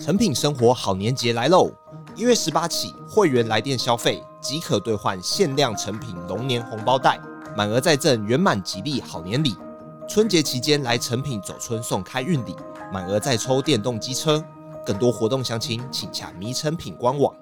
成品生活好年节来喽！一月十八起，会员来店消费即可兑换限量成品龙年红包袋，满额再赠圆满吉利好年礼。春节期间来成品走春送开运礼，满额再抽电动机车。更多活动详情，请洽迷成品官网。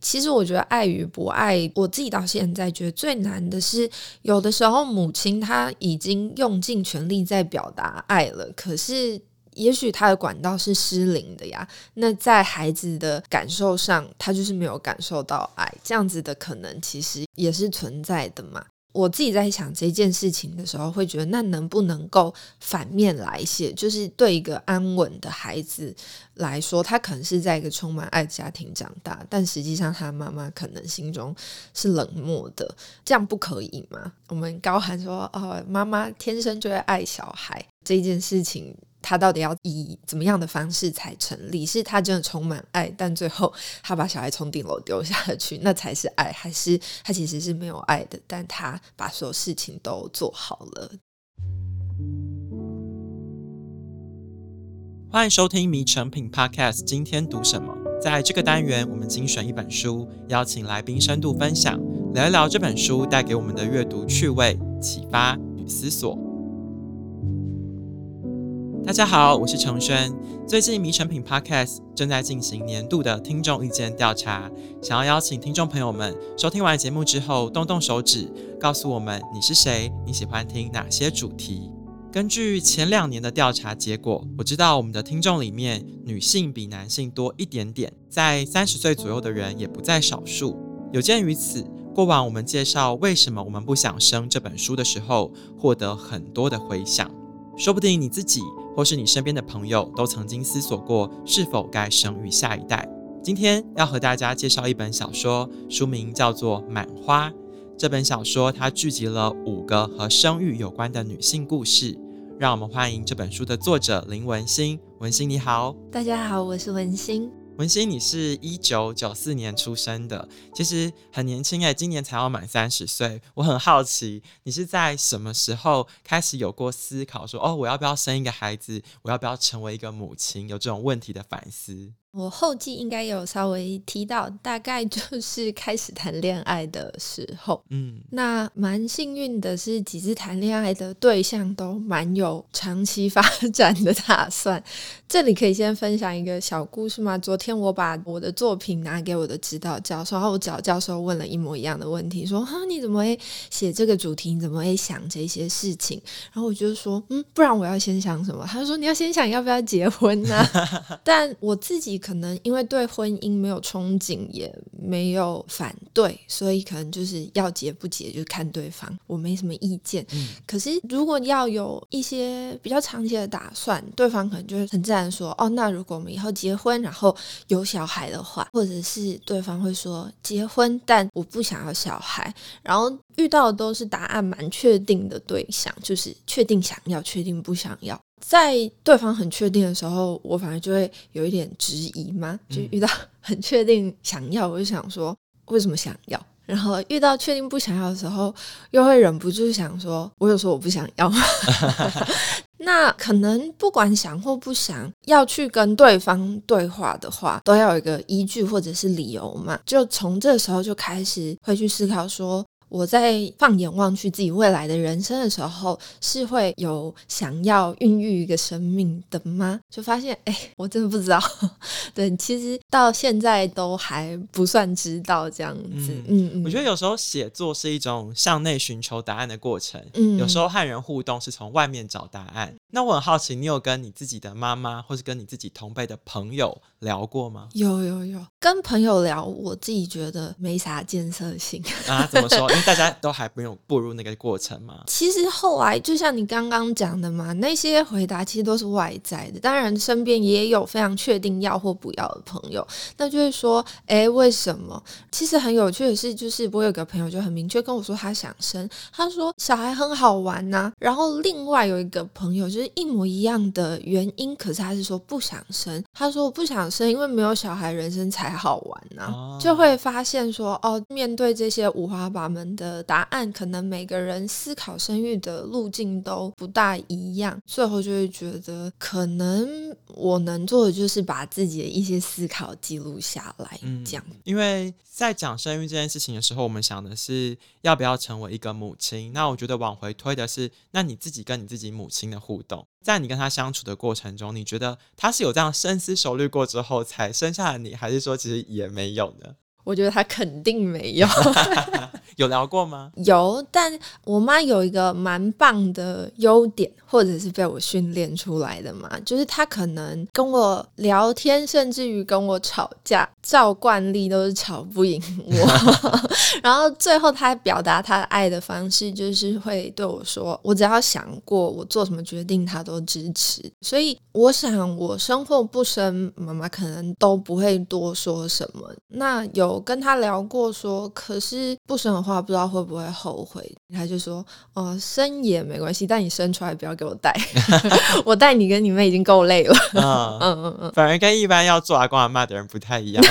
其实我觉得爱与不爱，我自己到现在觉得最难的是，有的时候母亲她已经用尽全力在表达爱了，可是。也许他的管道是失灵的呀，那在孩子的感受上，他就是没有感受到爱，这样子的可能其实也是存在的嘛。我自己在想这件事情的时候，会觉得那能不能够反面来写，就是对一个安稳的孩子来说，他可能是在一个充满爱的家庭长大，但实际上他妈妈可能心中是冷漠的，这样不可以吗？我们高喊说，哦，妈妈天生就会爱小孩这件事情。他到底要以怎么样的方式才成立？是他真的充满爱，但最后他把小孩从顶楼丢下去，那才是爱？还是他其实是没有爱的，但他把所有事情都做好了？欢迎收听《迷成品 Podcast》，今天读什么？在这个单元，我们精选一本书，邀请来宾深度分享，聊一聊这本书带给我们的阅读趣味、启发与思索。大家好，我是承轩。最近迷诚品 Podcast 正在进行年度的听众意见调查，想要邀请听众朋友们收听完节目之后，动动手指，告诉我们你是谁，你喜欢听哪些主题。根据前两年的调查结果，我知道我们的听众里面女性比男性多一点点，在三十岁左右的人也不在少数。有鉴于此，过往我们介绍为什么我们不想生这本书的时候，获得很多的回响。说不定你自己或是你身边的朋友都曾经思索过是否该生育下一代。今天要和大家介绍一本小说，书名叫做《满花》。这本小说它聚集了五个和生育有关的女性故事。让我们欢迎这本书的作者林文心。文心你好，大家好，我是文心。文心，你是一九九四年出生的，其实很年轻哎，今年才要满三十岁。我很好奇，你是在什么时候开始有过思考，说哦，我要不要生一个孩子？我要不要成为一个母亲？有这种问题的反思？我后记应该有稍微提到，大概就是开始谈恋爱的时候，嗯，那蛮幸运的是，几次谈恋爱的对象都蛮有长期发展的打算。这里可以先分享一个小故事吗？昨天我把我的作品拿给我的指导教授，然后我指导教授问了一模一样的问题，说：“哈，你怎么会写这个主题？你怎么会想这些事情？”然后我就说：“嗯，不然我要先想什么？”他说：“你要先想要不要结婚呢、啊？” 但我自己。可能因为对婚姻没有憧憬，也没有反对，所以可能就是要结不结就看对方，我没什么意见。嗯，可是如果要有一些比较长期的打算，对方可能就会很自然说：“哦，那如果我们以后结婚，然后有小孩的话，或者是对方会说结婚，但我不想要小孩。”然后遇到的都是答案蛮确定的对象，就是确定想要，确定不想要。在对方很确定的时候，我反而就会有一点质疑嘛。就遇到很确定想要，我就想说为什么想要？然后遇到确定不想要的时候，又会忍不住想说，我有说我不想要吗？那可能不管想或不想要去跟对方对话的话，都要有一个依据或者是理由嘛。就从这时候就开始会去思考说。我在放眼望去自己未来的人生的时候，是会有想要孕育一个生命的吗？就发现，哎，我真的不知道。对，其实到现在都还不算知道这样子。嗯嗯，嗯，我觉得有时候写作是一种向内寻求答案的过程。嗯，有时候和人互动是从外面找答案。那我很好奇，你有跟你自己的妈妈，或是跟你自己同辈的朋友聊过吗？有有有，跟朋友聊，我自己觉得没啥建设性啊。怎么说？因为大家都还没有步入那个过程嘛。其实后来就像你刚刚讲的嘛，那些回答其实都是外在的。当然，身边也有非常确定要或不要的朋友，那就会说：“哎，为什么？”其实很有趣的是，就是我有个朋友就很明确跟我说他想生，他说小孩很好玩呐、啊。然后另外有一个朋友就是一模一样的原因，可是他是说不想生。他说我不想生，因为没有小孩，人生才好玩呐、啊。就会发现说哦，面对这些五花八门们的答案，可能每个人思考生育的路径都不大一样，最后就会觉得，可能我能做的就是把自己的一些思考记录下来，嗯、这样。因为在讲生育这件事情的时候，我们想的是要不要成为一个母亲。那我觉得往回推的是，那你自己跟你自己母亲的互动，在你跟她相处的过程中，你觉得她是有这样深思熟虑过之后才生下了你，还是说其实也没有呢？我觉得他肯定没有，有聊过吗？有，但我妈有一个蛮棒的优点，或者是被我训练出来的嘛，就是她可能跟我聊天，甚至于跟我吵架，照惯例都是吵不赢我。然后最后她表达她的爱的方式，就是会对我说：“我只要想过我做什么决定，她都支持。”所以我想，我生或不生，妈妈可能都不会多说什么。那有。我跟他聊过说，可是不生的话，不知道会不会后悔。他就说，哦、呃，生也没关系，但你生出来不要给我带，我带你跟你妹已经够累了。嗯嗯嗯，反而跟一般要做阿公阿妈的人不太一样。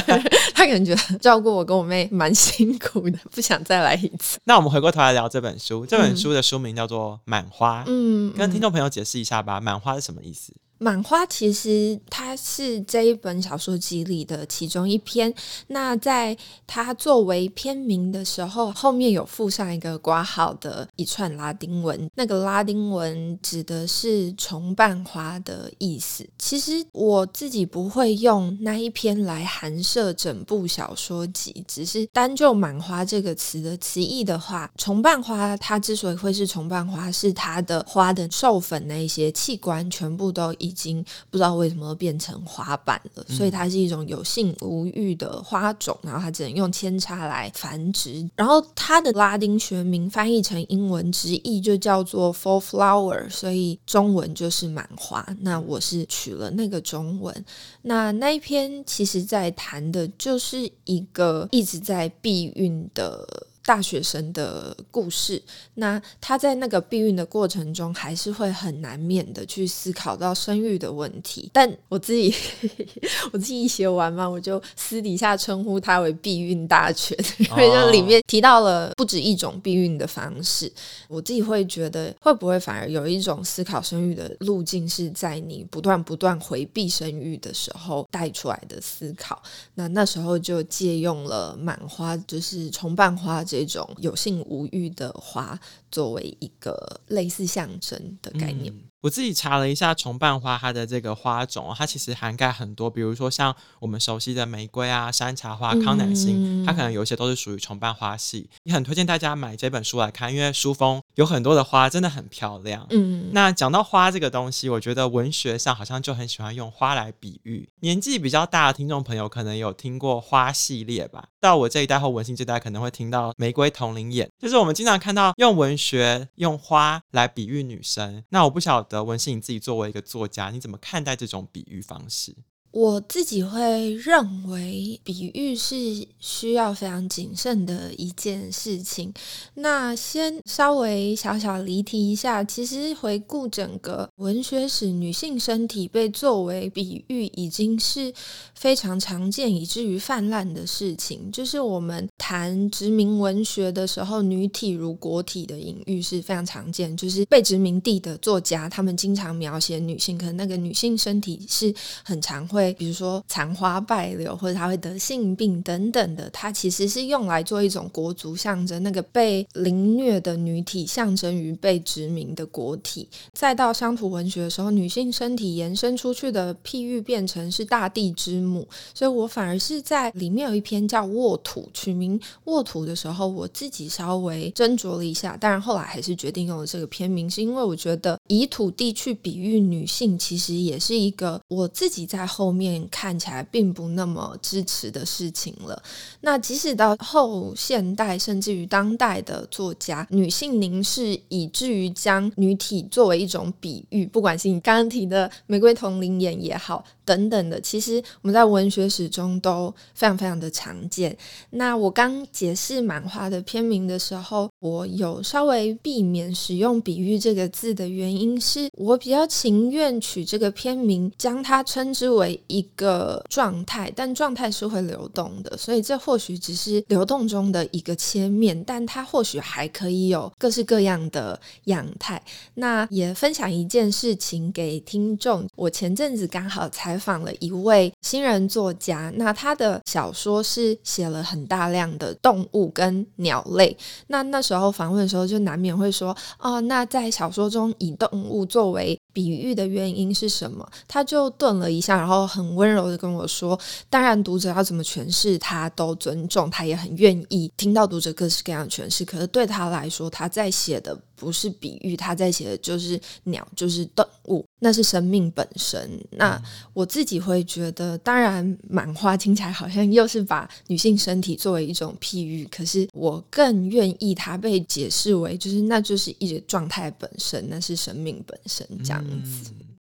他可能觉得照顾我跟我妹蛮辛苦的，不想再来一次。那我们回过头来聊这本书，这本书的书名叫做《满花》。嗯，跟听众朋友解释一下吧，《满花》是什么意思？满花其实它是这一本小说集里的其中一篇。那在它作为篇名的时候，后面有附上一个括号的一串拉丁文。那个拉丁文指的是重瓣花的意思。其实我自己不会用那一篇来含摄整部小说集，只是单就“满花”这个词的词义的话，重瓣花它之所以会是重瓣花，是它的花的授粉那一些器官全部都。已经不知道为什么变成花瓣了，所以它是一种有性无欲的花种，然后它只能用扦插来繁殖。然后它的拉丁学名翻译成英文直译就叫做 full flower，所以中文就是满花。那我是取了那个中文。那那一篇其实在谈的就是一个一直在避孕的。大学生的故事，那他在那个避孕的过程中，还是会很难免的去思考到生育的问题。但我自己，我自己一写完嘛，我就私底下称呼他为避孕大全，因为就里面提到了不止一种避孕的方式。我自己会觉得，会不会反而有一种思考生育的路径，是在你不断不断回避生育的时候带出来的思考？那那时候就借用了满花，就是重瓣花。这种有性无欲的花，作为一个类似象征的概念。我自己查了一下重瓣花，它的这个花种，它其实涵盖很多，比如说像我们熟悉的玫瑰啊、山茶花、康乃馨，它可能有一些都是属于重瓣花系。也很推荐大家买这本书来看，因为书封有很多的花，真的很漂亮。嗯，那讲到花这个东西，我觉得文学上好像就很喜欢用花来比喻。年纪比较大的听众朋友可能有听过花系列吧？到我这一代或文心这代可能会听到玫瑰瞳铃眼，就是我们经常看到用文学用花来比喻女生。那我不晓得。文是，你自己作为一个作家，你怎么看待这种比喻方式？我自己会认为，比喻是需要非常谨慎的一件事情。那先稍微小小离题一下，其实回顾整个文学史，女性身体被作为比喻，已经是非常常见，以至于泛滥的事情。就是我们谈殖民文学的时候，女体如国体的隐喻是非常常见。就是被殖民地的作家，他们经常描写女性，可能那个女性身体是很常会。比如说残花败柳，或者他会得性病等等的，它其实是用来做一种国族象征。那个被凌虐的女体象征于被殖民的国体。再到乡土文学的时候，女性身体延伸出去的譬喻变成是大地之母。所以我反而是在里面有一篇叫《沃土》，取名《沃土》的时候，我自己稍微斟酌了一下，当然后来还是决定用了这个篇名，是因为我觉得以土地去比喻女性，其实也是一个我自己在后。面看起来并不那么支持的事情了。那即使到后现代，甚至于当代的作家，女性凝视，以至于将女体作为一种比喻，不管是你刚刚提的玫瑰瞳铃眼也好。等等的，其实我们在文学史中都非常非常的常见。那我刚解释满花的篇名的时候，我有稍微避免使用“比喻”这个字的原因是，我比较情愿取这个篇名，将它称之为一个状态，但状态是会流动的，所以这或许只是流动中的一个切面，但它或许还可以有各式各样的样态。那也分享一件事情给听众，我前阵子刚好才采访了一位新人作家，那他的小说是写了很大量的动物跟鸟类。那那时候访问的时候，就难免会说，哦，那在小说中以动物作为比喻的原因是什么？他就顿了一下，然后很温柔的跟我说：“当然，读者要怎么诠释，他都尊重，他也很愿意听到读者各式各样的诠释。可是对他来说，他在写的不是比喻，他在写的就是鸟，就是动物，那是生命本身。那我自己会觉得，当然，满花听起来好像又是把女性身体作为一种譬喻，可是我更愿意它被解释为，就是那就是一种状态本身，那是生命本身这样。”嗯，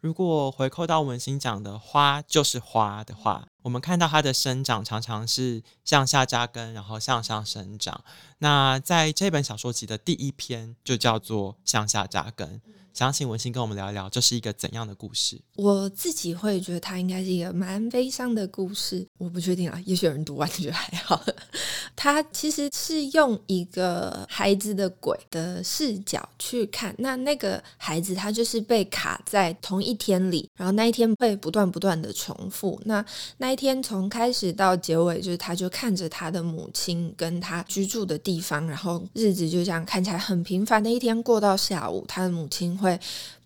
如果回扣到文心讲的花就是花的话，我们看到它的生长常常是向下扎根，然后向上生长。那在这本小说集的第一篇就叫做向下扎根。想请文心跟我们聊一聊，这是一个怎样的故事？我自己会觉得它应该是一个蛮悲伤的故事，我不确定啊，也许有人读完觉得还好。它其实是用一个孩子的鬼的视角去看，那那个孩子他就是被卡在同一天里，然后那一天被不断不断的重复。那那一天从开始到结尾，就是他就看着他的母亲跟他居住的地方，然后日子就这样看起来很平凡的一天过到下午，他的母亲会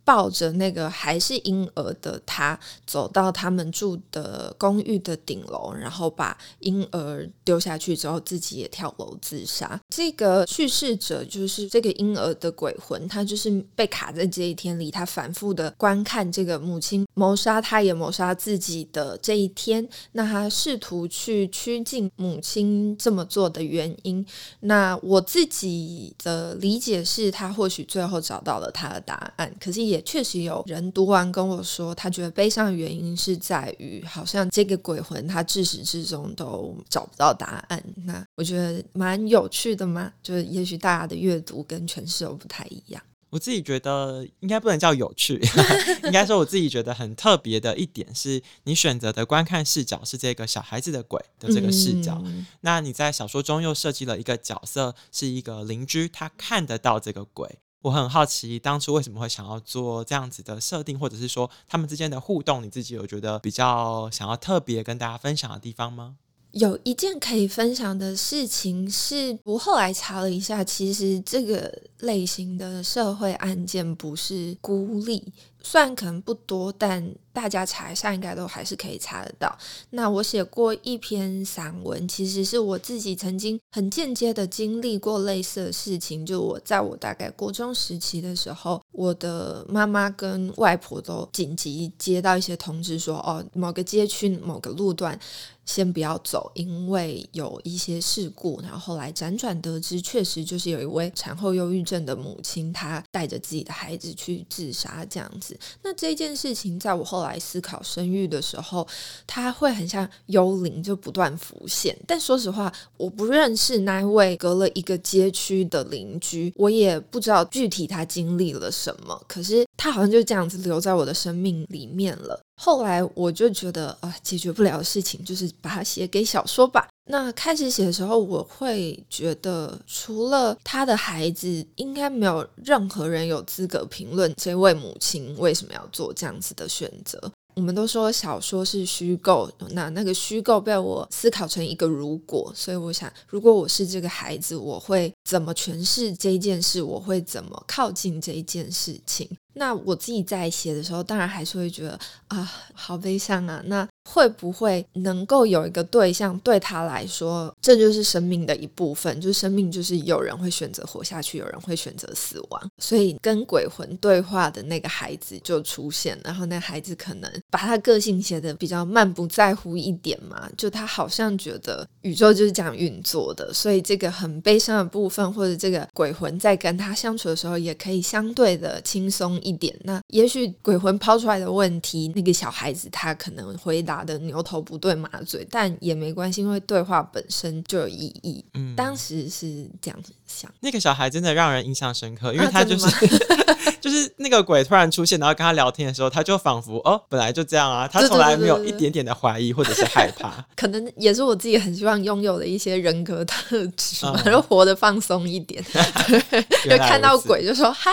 抱着那个还是婴儿的他，走到他们住的公寓的顶楼，然后把婴儿丢下去之后，自己也跳楼自杀。这个叙事者就是这个婴儿的鬼魂，他就是被卡在这一天里，他反复的观看这个母亲谋杀他，也谋杀自己的这一天。那他试图去趋近母亲这么做的原因。那我自己的理解是，他或许最后找到了他的答案，可是也。确实有人读完跟我说，他觉得悲伤的原因是在于，好像这个鬼魂他自始至终都找不到答案。那我觉得蛮有趣的嘛，就是也许大家的阅读跟诠释都不太一样。我自己觉得应该不能叫有趣，应该说我自己觉得很特别的一点是，你选择的观看视角是这个小孩子的鬼的这个视角。嗯、那你在小说中又设计了一个角色，是一个邻居，他看得到这个鬼。我很好奇，当初为什么会想要做这样子的设定，或者是说他们之间的互动，你自己有觉得比较想要特别跟大家分享的地方吗？有一件可以分享的事情是，我后来查了一下，其实这个类型的社会案件不是孤立。虽然可能不多，但大家查一下应该都还是可以查得到。那我写过一篇散文，其实是我自己曾经很间接的经历过类似的事情。就我在我大概国中时期的时候，我的妈妈跟外婆都紧急接到一些通知说，哦，某个街区某个路段先不要走，因为有一些事故。然后后来辗转得知，确实就是有一位产后忧郁症的母亲，她带着自己的孩子去自杀，这样子。那这件事情，在我后来思考生育的时候，它会很像幽灵，就不断浮现。但说实话，我不认识那一位隔了一个街区的邻居，我也不知道具体他经历了什么。可是他好像就这样子留在我的生命里面了。后来我就觉得啊，解决不了的事情，就是把它写给小说吧。那开始写的时候，我会觉得，除了他的孩子，应该没有任何人有资格评论这位母亲为什么要做这样子的选择。我们都说小说是虚构，那那个虚构被我思考成一个如果，所以我想，如果我是这个孩子，我会怎么诠释这件事？我会怎么靠近这件事情？那我自己在写的时候，当然还是会觉得啊，好悲伤啊。那会不会能够有一个对象，对他来说，这就是生命的一部分？就是生命，就是有人会选择活下去，有人会选择死亡。所以跟鬼魂对话的那个孩子就出现，然后那孩子可能把他个性写的比较漫不在乎一点嘛，就他好像觉得宇宙就是这样运作的，所以这个很悲伤的部分，或者这个鬼魂在跟他相处的时候，也可以相对的轻松一点。那也许鬼魂抛出来的问题，那个小孩子他可能回答。打得牛头不对马嘴，但也没关系，因为对话本身就有意义。嗯，当时是这样子想。那个小孩真的让人印象深刻，因为他就是、啊、就是那个鬼突然出现，然后跟他聊天的时候，他就仿佛哦，本来就这样啊，他从来没有一点点的怀疑或者是害怕。可能也是我自己很希望拥有的一些人格特质，然后、嗯、活得放松一点。对，就看到鬼就说嗨，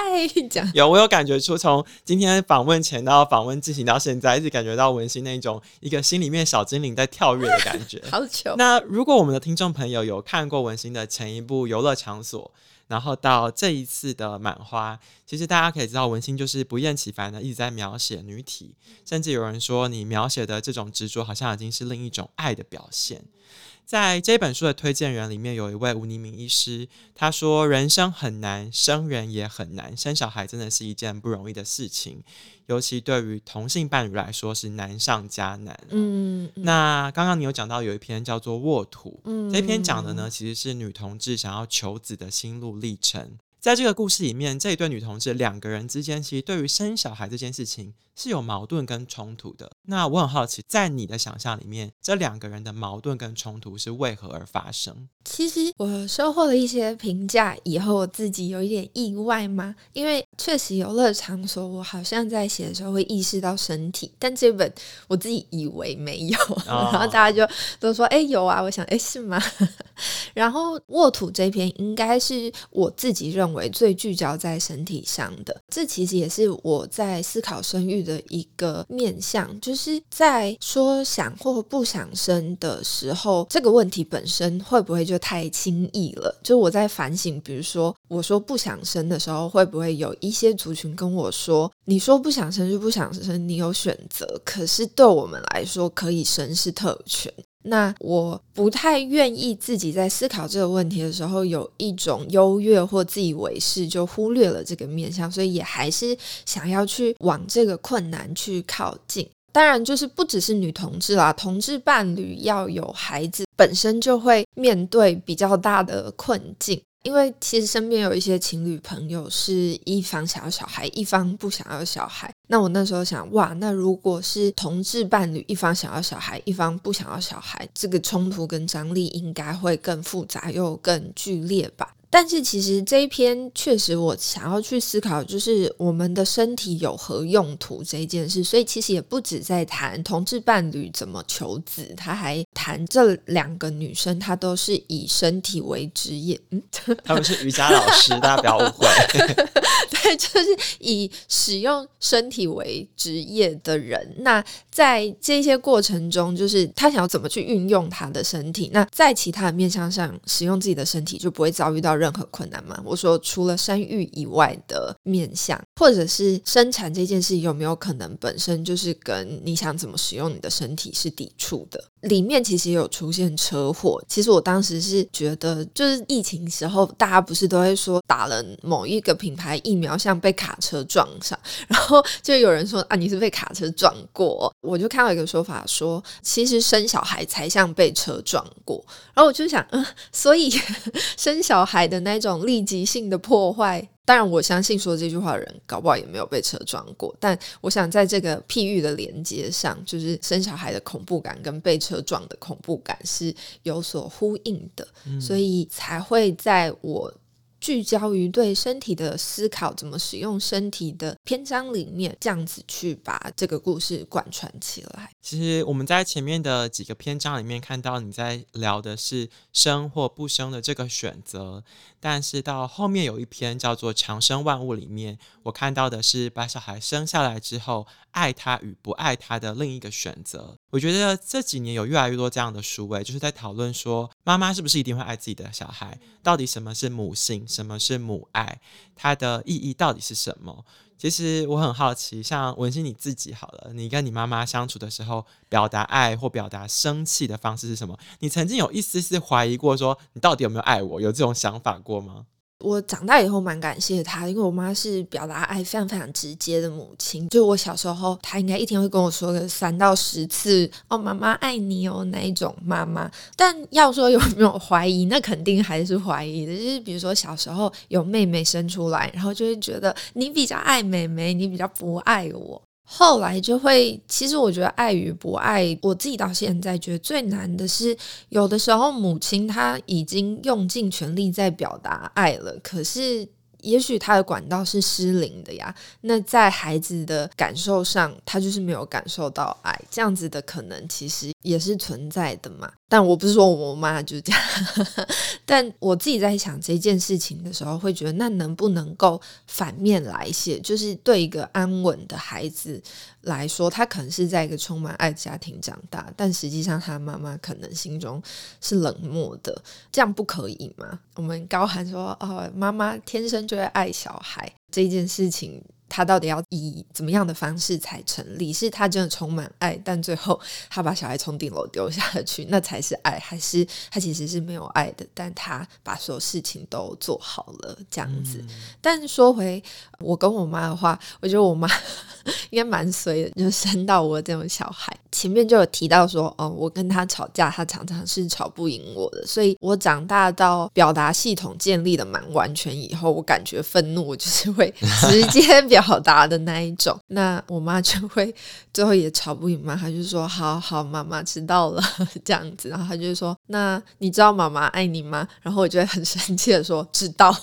这样。有，我有感觉出从今天访问前到访问进行到现在，一直感觉到文心那种一个心里面小精灵在跳跃的感觉。好糗。那如果我们的听众朋友有看过文心的前一部游乐场所，然后到这一次的满花，其实大家可以知道，文心就是不厌其烦的一直在描写女体，甚至有人说你描写的这种执着，好像已经是另一种爱的表现。在这本书的推荐人里面，有一位吴尼明医师，他说：“人生很难，生人也很难，生小孩真的是一件不容易的事情，尤其对于同性伴侣来说是难上加难。”嗯，那刚刚你有讲到有一篇叫做《沃土》，嗯，这篇讲的呢，其实是女同志想要求子的心路历程。在这个故事里面，这一对女同志两个人之间，其实对于生小孩这件事情是有矛盾跟冲突的。那我很好奇，在你的想象里面，这两个人的矛盾跟冲突是为何而发生？其实我收获了一些评价以后，我自己有一点意外吗？因为确实游乐场所，我好像在写的时候会意识到身体，但这本我自己以为没有，哦、然后大家就都说：“哎，有啊！”我想：“哎，是吗？” 然后沃土这篇应该是我自己认为为最聚焦在身体上的，这其实也是我在思考生育的一个面向，就是在说想或不想生的时候，这个问题本身会不会就太轻易了？就我在反省，比如说我说不想生的时候，会不会有一些族群跟我说：“你说不想生就不想生，你有选择。”可是对我们来说，可以生是特权。那我不太愿意自己在思考这个问题的时候有一种优越或自以为是，就忽略了这个面向，所以也还是想要去往这个困难去靠近。当然，就是不只是女同志啦，同志伴侣要有孩子，本身就会面对比较大的困境。因为其实身边有一些情侣朋友是一方想要小孩，一方不想要小孩。那我那时候想，哇，那如果是同志伴侣，一方想要小孩，一方不想要小孩，这个冲突跟张力应该会更复杂又更剧烈吧。但是其实这一篇确实，我想要去思考，就是我们的身体有何用途这一件事。所以其实也不止在谈同志伴侣怎么求子，他还谈这两个女生，她都是以身体为职业。嗯，他们是瑜伽老师，大家不要误会。对，就是以使用身体为职业的人。那在这些过程中，就是他想要怎么去运用他的身体。那在其他的面向上，使用自己的身体就不会遭遇到任何困难吗？我说，除了生育以外的面向，或者是生产这件事，有没有可能本身就是跟你想怎么使用你的身体是抵触的？里面其实也有出现车祸。其实我当时是觉得，就是疫情时候，大家不是都会说打了某一个品牌疫苗像被卡车撞上，然后就有人说啊，你是被卡车撞过。我就看到一个说法说，其实生小孩才像被车撞过。然后我就想，嗯，所以 生小孩的那种立即性的破坏。当然，我相信说这句话的人，搞不好也没有被车撞过。但我想，在这个譬喻的连接上，就是生小孩的恐怖感跟被车撞的恐怖感是有所呼应的，嗯、所以才会在我。聚焦于对身体的思考，怎么使用身体的篇章里面，这样子去把这个故事贯穿起来。其实我们在前面的几个篇章里面看到你在聊的是生或不生的这个选择，但是到后面有一篇叫做《长生万物》里面，我看到的是把小孩生下来之后，爱他与不爱他的另一个选择。我觉得这几年有越来越多这样的书，诶，就是在讨论说，妈妈是不是一定会爱自己的小孩？到底什么是母性？什么是母爱？它的意义到底是什么？其实我很好奇，像文心你自己好了，你跟你妈妈相处的时候，表达爱或表达生气的方式是什么？你曾经有一丝丝怀疑过，说你到底有没有爱我？有这种想法过吗？我长大以后蛮感谢她，因为我妈是表达爱非常非常直接的母亲。就我小时候，她应该一天会跟我说个三到十次“哦，妈妈爱你哦”那一种妈妈。但要说有没有怀疑，那肯定还是怀疑的。就是比如说小时候有妹妹生出来，然后就会觉得你比较爱妹妹，你比较不爱我。后来就会，其实我觉得爱与不爱，我自己到现在觉得最难的是，有的时候母亲她已经用尽全力在表达爱了，可是。也许他的管道是失灵的呀，那在孩子的感受上，他就是没有感受到爱，这样子的可能其实也是存在的嘛。但我不是说我妈就是这样，但我自己在想这件事情的时候，会觉得那能不能够反面来写，就是对一个安稳的孩子来说，他可能是在一个充满爱的家庭长大，但实际上他妈妈可能心中是冷漠的，这样不可以吗？我们高喊说哦，妈妈天生就会爱小孩这件事情。他到底要以怎么样的方式才成立？是他真的充满爱，但最后 他把小孩从顶楼丢下去，那才是爱？还是他其实是没有爱的，但他把所有事情都做好了这样子？嗯、但说回我跟我妈的话，我觉得我妈 应该蛮随的，就生到我这种小孩。前面就有提到说，哦，我跟他吵架，他常常是吵不赢我的，所以我长大到表达系统建立的蛮完全以后，我感觉愤怒，我就是会 直接表。表达的那一种，那我妈就会最后也吵不赢嘛，她就说：“好好，妈妈知道了。”这样子，然后她就说：“那你知道妈妈爱你吗？”然后我就会很生气的说：“知道。”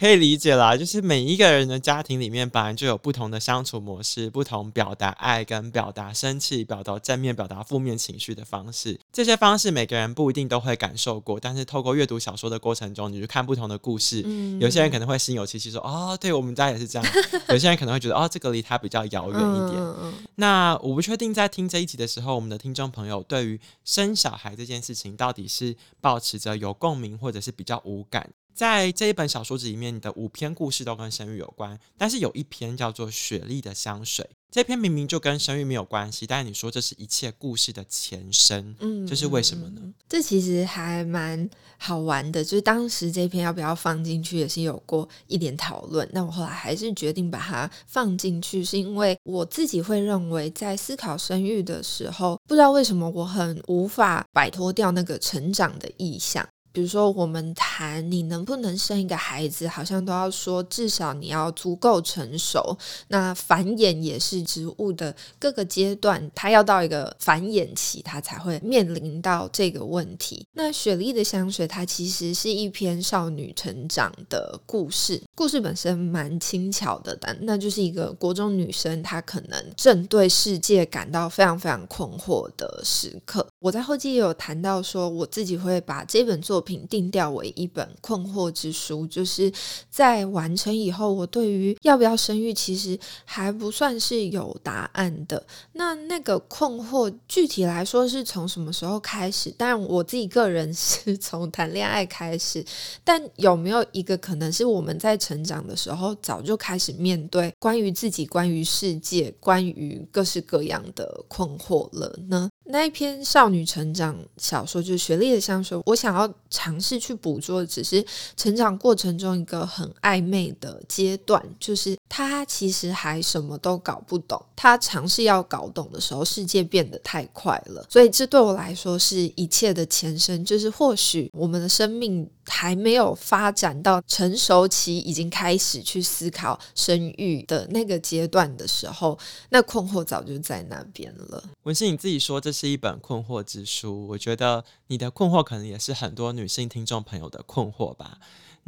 可以理解啦，就是每一个人的家庭里面本来就有不同的相处模式，不同表达爱跟表达生气、表达正面、表达负面情绪的方式。这些方式每个人不一定都会感受过，但是透过阅读小说的过程中，你去看不同的故事，嗯、有些人可能会心有戚戚说：“哦，对我们家也是这样。”有些人可能会觉得：“哦，这个离他比较遥远一点。嗯”那我不确定在听这一集的时候，我们的听众朋友对于生小孩这件事情到底是保持着有共鸣，或者是比较无感。在这一本小说集里面，你的五篇故事都跟生育有关，但是有一篇叫做《雪莉的香水》。这篇明明就跟生育没有关系，但是你说这是一切故事的前身，嗯，这是为什么呢？这其实还蛮好玩的，就是当时这篇要不要放进去，也是有过一点讨论。那我后来还是决定把它放进去，是因为我自己会认为，在思考生育的时候，不知道为什么我很无法摆脱掉那个成长的意象。比如说，我们谈你能不能生一个孩子，好像都要说至少你要足够成熟。那繁衍也是植物的各个阶段，它要到一个繁衍期，它才会面临到这个问题。那雪莉的香水，它其实是一篇少女成长的故事，故事本身蛮轻巧的，但那就是一个国中女生，她可能正对世界感到非常非常困惑的时刻。我在后记也有谈到说，我自己会把这本作品定调为一本困惑之书，就是在完成以后，我对于要不要生育其实还不算是有答案的。那那个困惑具体来说是从什么时候开始？当然我自己个人是 从谈恋爱开始，但有没有一个可能是我们在成长的时候早就开始面对关于自己、关于世界、关于各式各样的困惑了呢？那一篇少女成长小说就是《学历的香水》，我想要尝试去捕捉的只是成长过程中一个很暧昧的阶段，就是她其实还什么都搞不懂。她尝试要搞懂的时候，世界变得太快了，所以这对我来说是一切的前身。就是或许我们的生命还没有发展到成熟期，已经开始去思考生育的那个阶段的时候，那困惑早就在那边了。文心，你自己说这是一本困惑之书，我觉得你的困惑可能也是很多女性听众朋友的困惑吧。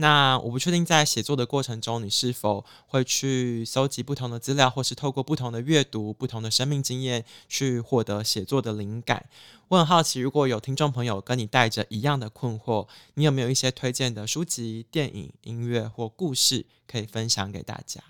那我不确定在写作的过程中，你是否会去搜集不同的资料，或是透过不同的阅读、不同的生命经验去获得写作的灵感。我很好奇，如果有听众朋友跟你带着一样的困惑，你有没有一些推荐的书籍、电影、音乐或故事可以分享给大家？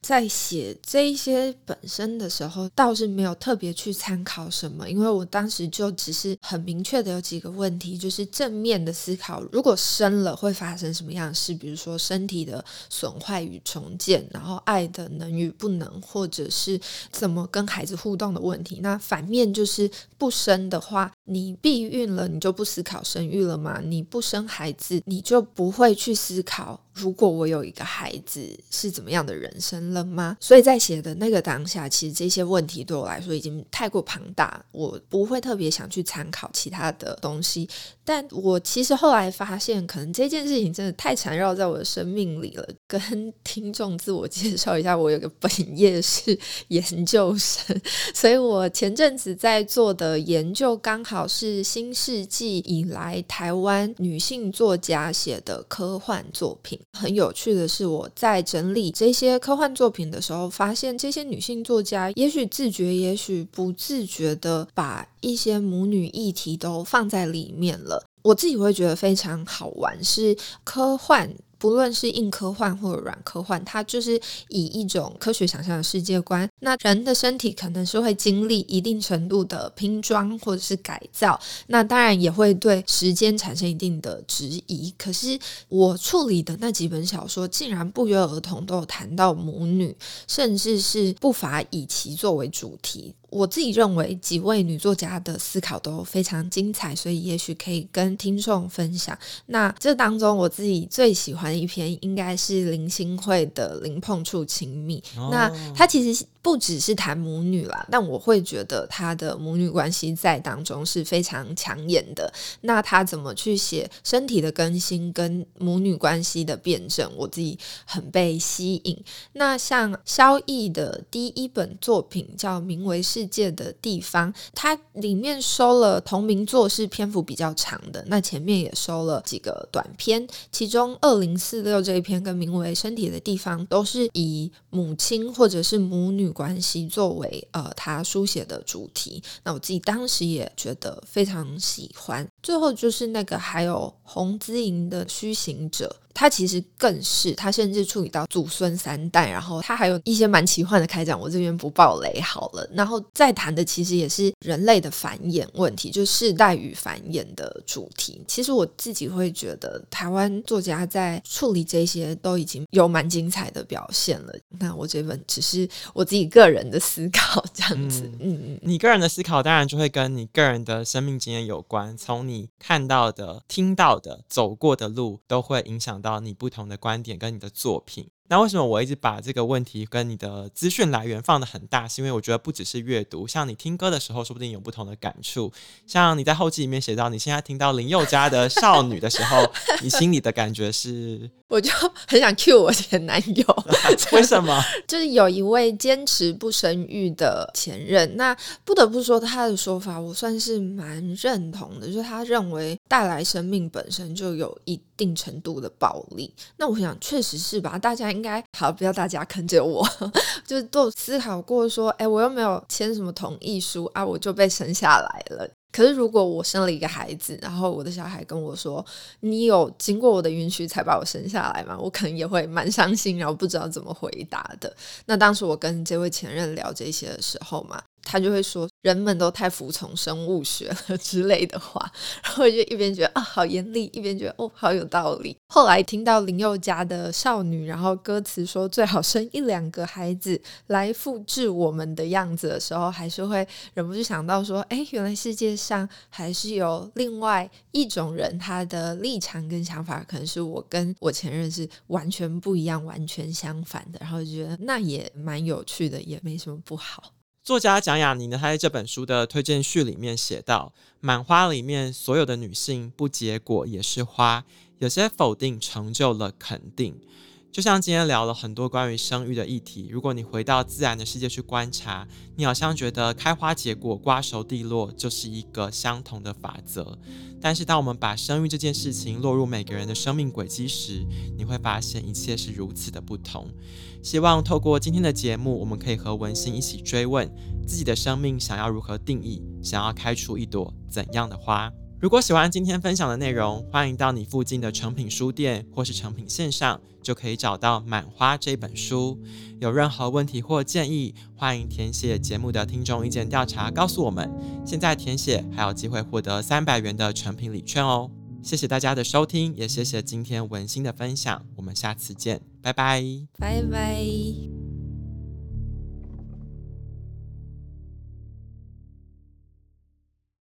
在写这一些本身的时候，倒是没有特别去参考什么，因为我当时就只是很明确的有几个问题，就是正面的思考，如果生了会发生什么样的事，比如说身体的损坏与重建，然后爱的能与不能，或者是怎么跟孩子互动的问题。那反面就是不生的话，你避孕了，你就不思考生育了吗？你不生孩子，你就不会去思考，如果我有一个孩子是怎么样的人生了吗？所以在写的那个当下，其实这些问题对我来说已经太过庞大，我不会特别想去参考其他的东西。但我其实后来发现，可能这件事情真的太缠绕在我的生命里了。跟听众自我介绍一下，我有个本业是研究生，所以我前阵子在做的研究刚好是新世纪以来台湾女性作家写的科幻作品。很有趣的是，我在整理这些科幻作品的时候，发现这些女性作家也许自觉，也许不自觉的把一些母女议题都放在里面了。我自己会觉得非常好玩，是科幻，不论是硬科幻或者软科幻，它就是以一种科学想象的世界观。那人的身体可能是会经历一定程度的拼装或者是改造，那当然也会对时间产生一定的质疑。可是我处理的那几本小说，竟然不约而同都有谈到母女，甚至是不乏以其作为主题。我自己认为几位女作家的思考都非常精彩，所以也许可以跟听众分享。那这当中我自己最喜欢的一篇应该是林心慧的《零碰触亲密》。哦。那她其实不只是谈母女啦，但我会觉得她的母女关系在当中是非常抢眼的。那她怎么去写身体的更新跟母女关系的辩证，我自己很被吸引。那像萧逸的第一本作品叫《名为世界的地方》，它里面收了同名作是篇幅比较长的，那前面也收了几个短篇，其中二零四六这一篇跟名为身体的地方都是以母亲或者是母女关系作为呃他书写的主题。那我自己当时也觉得非常喜欢。最后就是那个还有洪姿莹的虚行者。他其实更是，他甚至处理到祖孙三代，然后他还有一些蛮奇幻的开展，我这边不爆雷好了。然后再谈的其实也是人类的繁衍问题，就世代与繁衍的主题。其实我自己会觉得，台湾作家在处理这些都已经有蛮精彩的表现了。那我这本只是我自己个人的思考，这样子。嗯嗯，你个人的思考当然就会跟你个人的生命经验有关，从你看到的、听到的、走过的路，都会影响到。到你不同的观点跟你的作品。那为什么我一直把这个问题跟你的资讯来源放的很大？是因为我觉得不只是阅读，像你听歌的时候，说不定有不同的感触。像你在后记里面写到，你现在听到林宥嘉的《少女》的时候，你心里的感觉是？我就很想 cue 我前男友。为什么？就是有一位坚持不生育的前任，那不得不说他的说法，我算是蛮认同的，就是他认为带来生命本身就有一定程度的暴力。那我想，确实是吧？大家。应该好，不要大家坑着我，就是都思考过说，哎，我又没有签什么同意书啊，我就被生下来了。可是如果我生了一个孩子，然后我的小孩跟我说，你有经过我的允许才把我生下来吗？我可能也会蛮伤心，然后不知道怎么回答的。那当时我跟这位前任聊这些的时候嘛。他就会说，人们都太服从生物学了之类的话，然后我就一边觉得啊好严厉，一边觉得哦好有道理。后来听到林宥嘉的少女，然后歌词说最好生一两个孩子来复制我们的样子的时候，还是会忍不住想到说，哎，原来世界上还是有另外一种人，他的立场跟想法可能是我跟我前任是完全不一样、完全相反的，然后就觉得那也蛮有趣的，也没什么不好。作家蒋雅妮呢，她在这本书的推荐序里面写道：“满花里面所有的女性不结果也是花，有些否定成就了肯定。”就像今天聊了很多关于生育的议题，如果你回到自然的世界去观察，你好像觉得开花结果、瓜熟蒂落就是一个相同的法则。但是当我们把生育这件事情落入每个人的生命轨迹时，你会发现一切是如此的不同。希望透过今天的节目，我们可以和文心一起追问自己的生命想要如何定义，想要开出一朵怎样的花。如果喜欢今天分享的内容，欢迎到你附近的诚品书店或是诚品线上，就可以找到《满花》这本书。有任何问题或建议，欢迎填写节目的听众意见调查告诉我们。现在填写还有机会获得三百元的诚品礼券哦。谢谢大家的收听，也谢谢今天文心的分享。我们下次见，拜拜，拜拜。